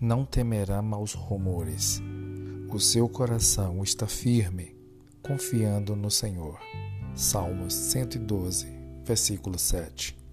não temerá maus rumores. O seu coração está firme, confiando no Senhor. Salmos 112, versículo 7.